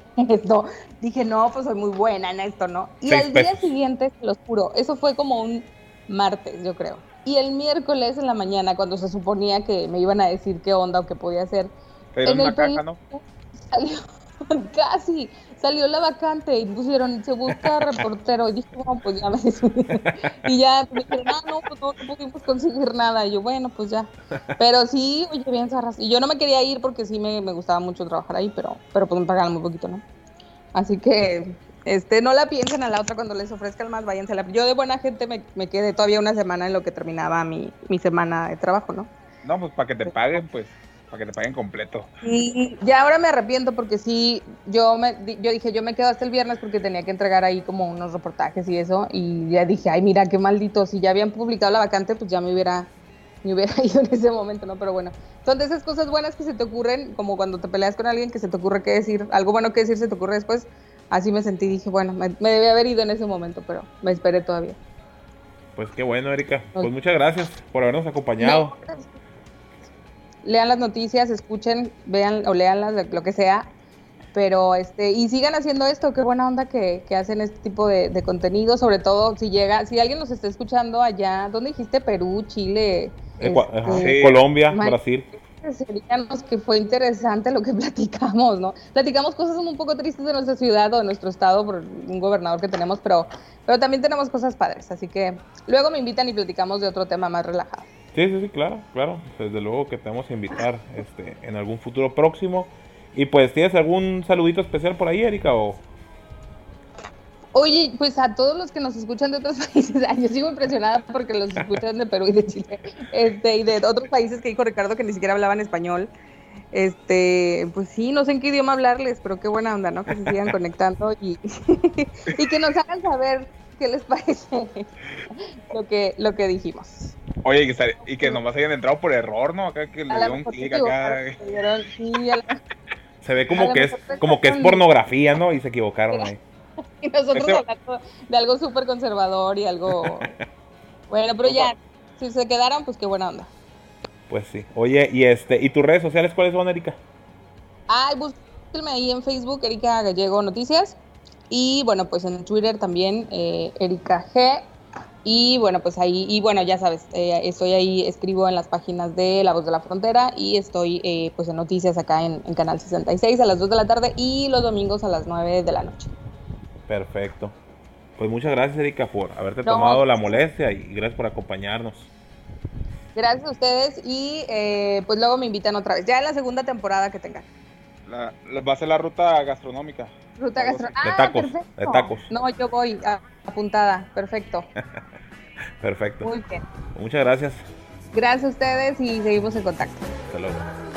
Dije, no, pues soy muy buena en esto, ¿no? Y al día siguiente, los juro, eso fue como un martes, yo creo. Y el miércoles en la mañana, cuando se suponía que me iban a decir qué onda o qué podía hacer, en el caja, ¿no? *laughs* Salió, casi, salió la vacante y pusieron, se busca reportero, y dije, no, pues ya me Y ya me dijeron, no, no, pues no, pudimos conseguir nada. Y yo, bueno, pues ya. Pero sí, oye, bien, Sarras. Y yo no me quería ir porque sí me, me gustaba mucho trabajar ahí, pero, pero pues me muy poquito, ¿no? Así que este, no la piensen a la otra cuando les ofrezcan más, váyanse a la... Yo de buena gente me, me quedé todavía una semana en lo que terminaba mi, mi semana de trabajo, ¿no? No, pues para que te paguen, pues, para que te paguen completo. Y ya ahora me arrepiento porque sí, yo, me, yo dije, yo me quedo hasta el viernes porque tenía que entregar ahí como unos reportajes y eso, y ya dije, ay, mira, qué maldito, si ya habían publicado la vacante, pues ya me hubiera, me hubiera *laughs* ido en ese momento, ¿no? Pero bueno, son de esas cosas buenas que se te ocurren, como cuando te peleas con alguien que se te ocurre qué decir, algo bueno que decir se te ocurre después, así me sentí, dije, bueno, me, me debía haber ido en ese momento, pero me esperé todavía. Pues qué bueno, Erika. Pues muchas gracias por habernos acompañado. Lean las noticias, escuchen, vean o leanlas, lo que sea. Pero este, y sigan haciendo esto, qué buena onda que, que hacen este tipo de, de, contenido, sobre todo si llega, si alguien nos está escuchando allá, ¿dónde dijiste? Perú, Chile, este, Colombia, Brasil seríamos que fue interesante lo que *laughs* platicamos, ¿no? Platicamos cosas un poco tristes de nuestra ciudad o de nuestro estado por un gobernador que tenemos, pero, pero también tenemos cosas padres, así que luego me invitan y platicamos de otro tema más relajado. Sí, sí, sí, claro, claro, desde luego que te vamos a invitar este, en algún futuro próximo. Y pues, ¿tienes algún saludito especial por ahí, Erika? O... Oye, pues a todos los que nos escuchan de otros *laughs* países, yo sigo impresionada porque los escuchan de Perú y de Chile, este, y de otros países que dijo Ricardo que ni siquiera hablaban español. Este, pues sí, no sé en qué idioma hablarles, pero qué buena onda, ¿no? Que se sigan *laughs* conectando y, *laughs* y que nos hagan saber qué les parece *laughs* lo que, lo que dijimos. Oye, y que, y que nomás hayan entrado por error, ¿no? Acá que le dio un clic acá. Se ve como que es, como que es pornografía, ¿no? Y se equivocaron ahí. *laughs* y nosotros hablando de algo súper conservador y algo... *laughs* bueno, pero ya, si se quedaron, pues qué buena onda. Pues sí. Oye, y este, ¿y tus redes sociales cuáles son, Erika? Ay, búsquenme ahí en Facebook, Erika Gallego Noticias. Y bueno, pues en Twitter también, eh, Erika G. Y bueno, pues ahí, y bueno, ya sabes, eh, estoy ahí, escribo en las páginas de La Voz de la Frontera y estoy eh, pues en noticias acá en, en, Canal 66 a las 2 de la tarde y los domingos a las 9 de la noche. Perfecto. Pues muchas gracias, Erika, por haberte tomado la molestia y gracias por acompañarnos. Gracias a ustedes y eh, pues luego me invitan otra vez, ya en la segunda temporada que tengan. La, va a ser la ruta gastronómica. Ruta gastronómica. de ah, tacos, de tacos. No, yo voy apuntada, perfecto. *laughs* perfecto. Muy bien. Muchas gracias. Gracias a ustedes y seguimos en contacto. Hasta luego.